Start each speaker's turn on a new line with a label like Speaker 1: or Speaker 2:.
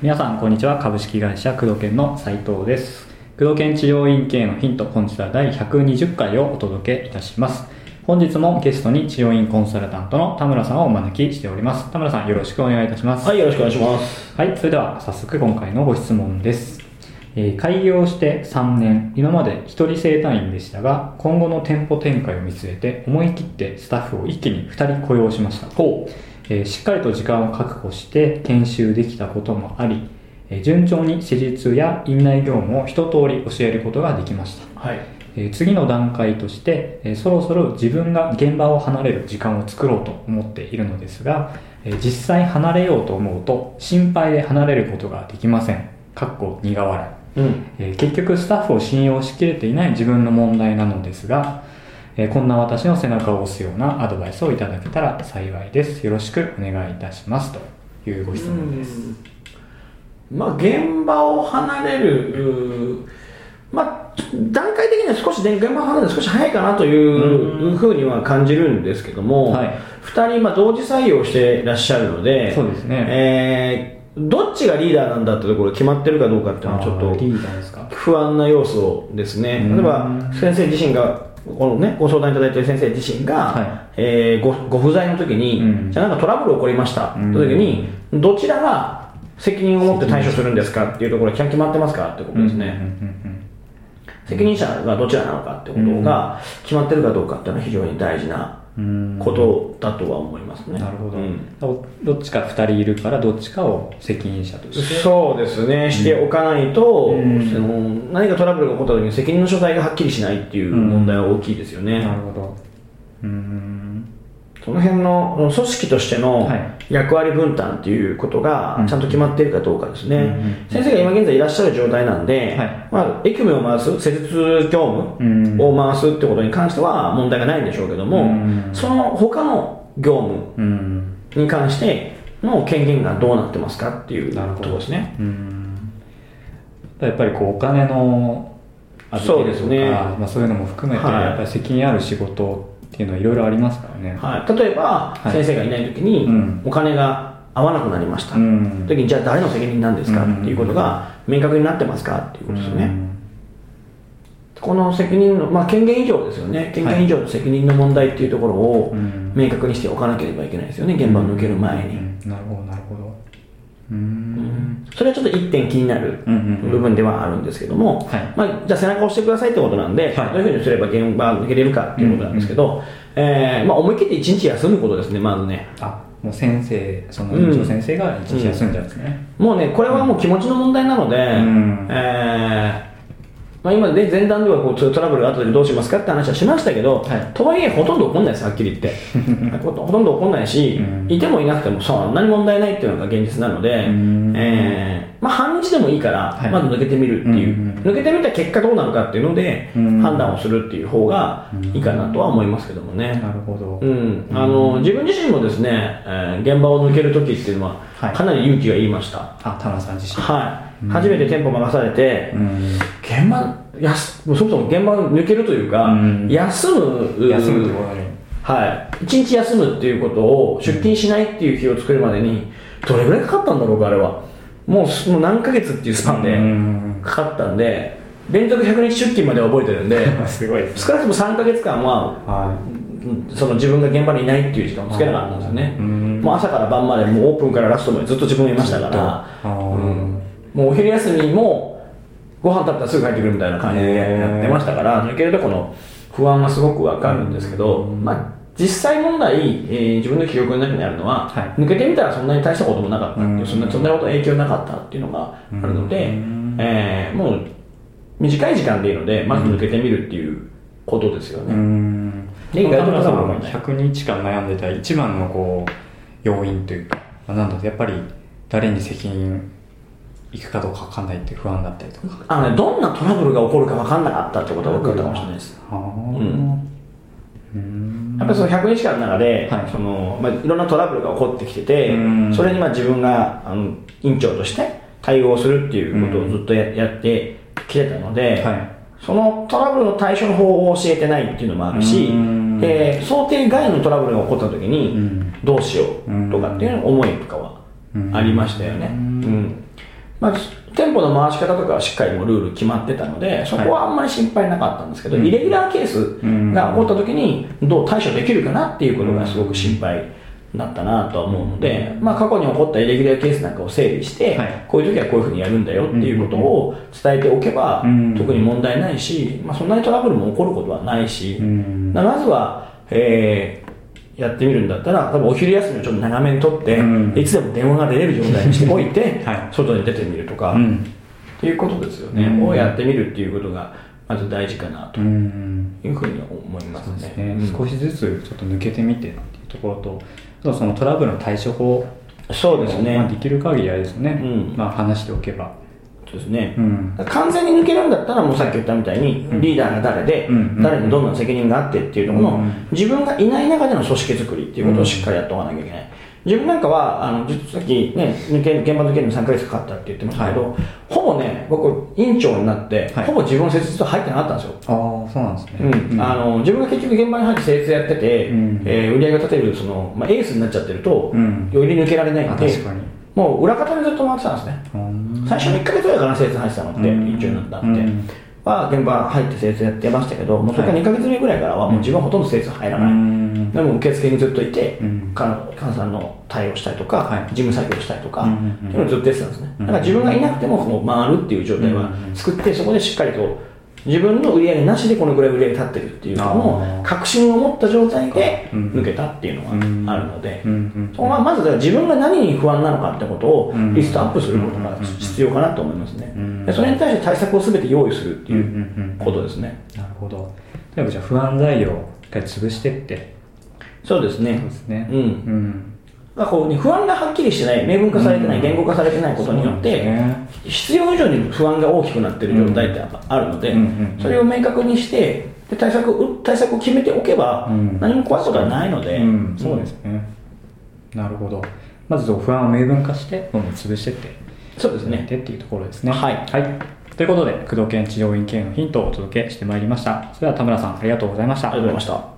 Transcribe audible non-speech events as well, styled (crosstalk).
Speaker 1: 皆さんこんにちは。株式会社工藤研の斉藤です。工藤研治療院系のヒント本日は第120回をお届けいたします。本日もゲストに治療院コンサルタントの田村さんをお招きしております。田村さんよろしくお願いいたします。
Speaker 2: はい、よろしくお願いします。
Speaker 1: はい、それでは早速今回のご質問です。えー開業して3年、今まで1人生単員でしたが、今後の店舗展開を見据えて思い切ってスタッフを一気に2人雇用しました。
Speaker 2: ほ
Speaker 1: えーしっかりと時間を確保して研修できたこともあり、えー順調に施術や院内業務を一通り教えることができました。
Speaker 2: う。はい。
Speaker 1: えー次の段階として、えーそろそろ自分が現場を離れる時間を作ろうと思っているのですが、えー実際離れようと思うと心配で離れることができません。かっこ苦笑い。
Speaker 2: うん。
Speaker 1: えー結局スタッフを信用しきれていない自分の問題なのですが、えーこんな私の背中を押すようなアドバイスをいただけたら幸いです。よろしくお願いいたします。というご質問です。
Speaker 2: まあ、現場を離れる、まあ、段階的には少し、ね、現場を離れるの少し早いかなというふうには感じるんですけども、
Speaker 1: はい
Speaker 2: 2人、まあ、同時採用していらっしゃるので、
Speaker 1: そうですね
Speaker 2: えーどっちがリーダーなんだってところ決まってるかどうかっていうのはちょっと不安な要素ですね。
Speaker 1: うん。
Speaker 2: 例えば、先生自身が、このね、ご相談いただいている先生自身が、
Speaker 1: はい。
Speaker 2: えーごご不在の時に、
Speaker 1: うん。
Speaker 2: じゃあなんかトラブル起こりました、
Speaker 1: うん。
Speaker 2: という時に、どちらが責任を持って対処するんですかっていうところが決まってますかってことですね。責任者がどちらなのかってことが決まってるかどうかっていうのは非常に大事な
Speaker 1: うん
Speaker 2: ことだとは思いますね。
Speaker 1: なるほど、
Speaker 2: うん。
Speaker 1: どどっちか2人いるからどっちかを責任者として。
Speaker 2: そうですね、しておかないと、
Speaker 1: うん。
Speaker 2: その何かトラブルが起こった時に責任の所在がはっきりしないっていう問題は大きいですよね。
Speaker 1: なるほど。うん
Speaker 2: その辺の組織としての
Speaker 1: はい。
Speaker 2: 役割分担っていうことがちゃんと決まっているかどうかですね、
Speaker 1: うんうん
Speaker 2: 先生が今現在いらっしゃる状態なんで、
Speaker 1: はい。
Speaker 2: まあ、エキュメを回す施術業
Speaker 1: うん。
Speaker 2: 務を回すってことに関しては問題がないんでしょうけども、
Speaker 1: うん。
Speaker 2: その他の業務
Speaker 1: うん。
Speaker 2: に関しての権限がどうなってますかっていうところですね。
Speaker 1: うん。やっぱりこうお金の
Speaker 2: そうですね。
Speaker 1: まあ、そういうのも含めて、
Speaker 2: はい。
Speaker 1: やっぱり責任ある仕事っていうのはいろいろありますからね、
Speaker 2: はい、例えば、
Speaker 1: はい。
Speaker 2: 先生がいない時に、
Speaker 1: うん。
Speaker 2: お金が合わなくなりました、
Speaker 1: うん。
Speaker 2: 時にじゃあ誰の責任なんですか？
Speaker 1: うん。
Speaker 2: っていうことが明確になってますか？っていうことですよね、
Speaker 1: うん。
Speaker 2: この責任の、まあ、権限以上ですよね、権限以上の責任の問題っていうところを
Speaker 1: うん。
Speaker 2: 明確にしておかなければいけないですよね、現場を抜ける前に。
Speaker 1: うん。なるほどなるほどうん。
Speaker 2: それはちょっと一点気になる
Speaker 1: うんうんうん。
Speaker 2: 部分ではあるんですけども、
Speaker 1: はい。
Speaker 2: まあ、じゃあ背中を押してくださいってことなんで、
Speaker 1: はい。
Speaker 2: どういうふうにすれば現場を抜けれるかっていうことなんですけど、えーまあ、思い切って一日休むことですね、まずね。
Speaker 1: あもう先生その院長先生が一日休んじゃうんですね、
Speaker 2: もうね、これはもう気持ちの問題なので、
Speaker 1: ん。
Speaker 2: えーまあ、今で前段ではこうトラブルがあった時どうしますかって話はしましたけど、
Speaker 1: はい。
Speaker 2: とはいえほとんど起こんないです、はっきり言って。(laughs) ほとんど起こんないし、
Speaker 1: うん。
Speaker 2: いてもいなくてもそんなに問題ないっていうのが現実なので、
Speaker 1: ん。
Speaker 2: えーまあ、半日でもいいから、
Speaker 1: はい。
Speaker 2: まず抜けてみるっていう、
Speaker 1: うんうん
Speaker 2: 抜けてみた結果どうなるかっていうので、
Speaker 1: うん。
Speaker 2: 判断をするっていう方がいいかなとは思いますけどもね。
Speaker 1: なるほど、
Speaker 2: うん、あの自分自身もですね、えー現場を抜けるときっていうのは、
Speaker 1: はい。
Speaker 2: かなり勇気がいりました。
Speaker 1: あ田村さん自身。
Speaker 2: はい、初めて店舗任されて、
Speaker 1: うん。
Speaker 2: 現場やすもうそもそも現場抜けるというか、
Speaker 1: うん。
Speaker 2: 休む。
Speaker 1: 休むとこ
Speaker 2: はい。一日休むっていうことを出勤しないっていう日を作るまでにどれぐらいかかったんだろうかあれは。もうすもう何ヶ月っていうスパンで
Speaker 1: うん。
Speaker 2: かかったんで連続100日出勤までは覚えてるんで (laughs)
Speaker 1: すごいです
Speaker 2: 少なくとも3ヶ月間は
Speaker 1: は
Speaker 2: うんその自分が現場にいないっていう時間をつけなかったんですよね。
Speaker 1: うん。
Speaker 2: もう朝から晩までもうオープンからラストまでずっと自分がいましたからもうお昼休みもご飯食べたらすぐ帰ってくるみたいな感じでやってましたから抜けるとこの不安がすごくわかるんですけど、まあ、実際問題、えー自分の記憶の中にあるのは、
Speaker 1: はい。
Speaker 2: 抜けてみたらそんなに大したこともなかったっていう、
Speaker 1: うん。
Speaker 2: そんなそんなこと影響なかったっていうのがあるので、
Speaker 1: うん。
Speaker 2: えーもう短い時間でいいのでまず抜けてみるっていうことですよ
Speaker 1: う
Speaker 2: ね。
Speaker 1: ん。
Speaker 2: で意外と
Speaker 1: 田村さんも
Speaker 2: 多分
Speaker 1: 100日間悩んでた一番のこう要因というか、まあなんだやっぱり誰に責任いくかどうか分かんないって不安だったりとか。
Speaker 2: あのね、どんなトラブルが起こるか分かんなかったってことが分かったかもしれないです。
Speaker 1: うん。
Speaker 2: やっぱりその100日間の中で、
Speaker 1: はい。
Speaker 2: そのまあ、いろんなトラブルが起こってきてて
Speaker 1: うん、
Speaker 2: それにまあ自分があの院長として対応するっていうことをずっとややってきてたので、
Speaker 1: はい。
Speaker 2: そのトラブルの対処の方法を教えてないっていうのもあるし、
Speaker 1: うん。うん
Speaker 2: えー想定外のトラブルが起こった時に、
Speaker 1: うん。
Speaker 2: どうしようとかっていう思いとかはありましたよね。
Speaker 1: う
Speaker 2: うんんまあ、店舗の回し方とかはしっかりもうルール決まってたので、そこはあんまり心配なかったんですけど、
Speaker 1: うん。
Speaker 2: イレギュラーケースが起こった時にどう対処できるかなっていうことがすごく心配だったなとは思うので、まあ、過去に起こったイレギュラーケースなんかを整理して、
Speaker 1: はい。
Speaker 2: こういう時はこういうふうにやるんだよっていうことを伝えておけば、
Speaker 1: うん。
Speaker 2: 特に問題ないし、まあ、そんなにトラブルも起こることはないし、まずは、えーやってみるんだったら、多分お昼休みをちょっと長めにとって、
Speaker 1: うん。
Speaker 2: いつでも電話が出れる状態にしておいて、(laughs)
Speaker 1: はい。
Speaker 2: 外に出てみるとか、っ
Speaker 1: うん。
Speaker 2: ていうことですよね、
Speaker 1: うん。
Speaker 2: をやってみるっていうことが、まず大事かなと
Speaker 1: うん。
Speaker 2: いうふうに思います
Speaker 1: そうです
Speaker 2: ね。
Speaker 1: 少しずつちょっと抜けてみてっていうところとあとそのトラブルの対処法
Speaker 2: そうですね、
Speaker 1: まあ、できる限りあれですね、
Speaker 2: うん。
Speaker 1: まあ、話しておけば、
Speaker 2: そうですね、
Speaker 1: うん。
Speaker 2: 完全に抜けるんだったら、もうさっき言ったみたいに、リーダーが誰で、
Speaker 1: うん
Speaker 2: 誰にどんな責任があってっていうところの、
Speaker 1: うん。
Speaker 2: 自分がいない中での組織作りっていうことをしっかりやっておかなきゃいけない。自分なんかは、あの、さっきね、抜け、現場抜けるのに3ヶ月かかったって言ってましたけど、
Speaker 1: は
Speaker 2: ほぼね、僕、院長になって、
Speaker 1: はい。
Speaker 2: ほぼ自分の設立は入ってなかったんですよ。
Speaker 1: ああそうなんですね、
Speaker 2: うん。あの自分が結局現場に入って設立やってて、
Speaker 1: うん。
Speaker 2: えー売り上げを立てるその、まあ、エースになっちゃってると、
Speaker 1: うん。
Speaker 2: より抜けられない
Speaker 1: あ
Speaker 2: ので
Speaker 1: 確かに
Speaker 2: もう裏方でずっと回ってたんですね、
Speaker 1: うん。
Speaker 2: 最初の1ヶ月ぐらいかな、施設入ってたのって、
Speaker 1: うん。
Speaker 2: 院長になって、
Speaker 1: うん。
Speaker 2: は現場入って施設やってましたけど、もうそれから2ヶ月目ぐらいからは、もう自分はほとんど施設入ら
Speaker 1: う
Speaker 2: ない、
Speaker 1: ん。
Speaker 2: でも受付にずっといて、
Speaker 1: うん。
Speaker 2: か監査の対応したりとか、
Speaker 1: はい。
Speaker 2: 事務作業したりとか、
Speaker 1: うん。
Speaker 2: っていうのをずっとやってたんですね、
Speaker 1: うん。
Speaker 2: だから自分がいなくてもこう回るっていう状態は作って、そこでしっかりと自分の売り上げなしでこのぐらい売り上げ立ってるっていうの
Speaker 1: あ
Speaker 2: を
Speaker 1: ー。
Speaker 2: 確信を持った状態で
Speaker 1: うん。
Speaker 2: 抜けたっていうのがあるので、そこはまず自分が何に不安なのかってことを
Speaker 1: うん。
Speaker 2: リストアップすることが必要かなと思いますね、それに対して対策を全て用意するってい
Speaker 1: う
Speaker 2: ことですね、
Speaker 1: なるほど。例えばじゃあ不安材料を一回潰してって。
Speaker 2: そうですね。
Speaker 1: そうですね。
Speaker 2: うん。
Speaker 1: うん
Speaker 2: まあこうね不安がはっきりしてない明文化されてない、
Speaker 1: うん。
Speaker 2: 言語化されてないことによって、必要以上に不安が大きくなっている状態ってあるので、それを明確にしてで対策を対策を決めておけば、
Speaker 1: うん。
Speaker 2: 何も怖いことはないので、
Speaker 1: うん、そうですね、なるほど。まず不安を明文化してどんどん潰してって。
Speaker 2: そうですね。
Speaker 1: ってっていうところですね。
Speaker 2: はい。
Speaker 1: ということで工藤研治療院系のヒントをお届けしてまいりました。それでは田村さんありがとうございました。
Speaker 2: ありがとうございました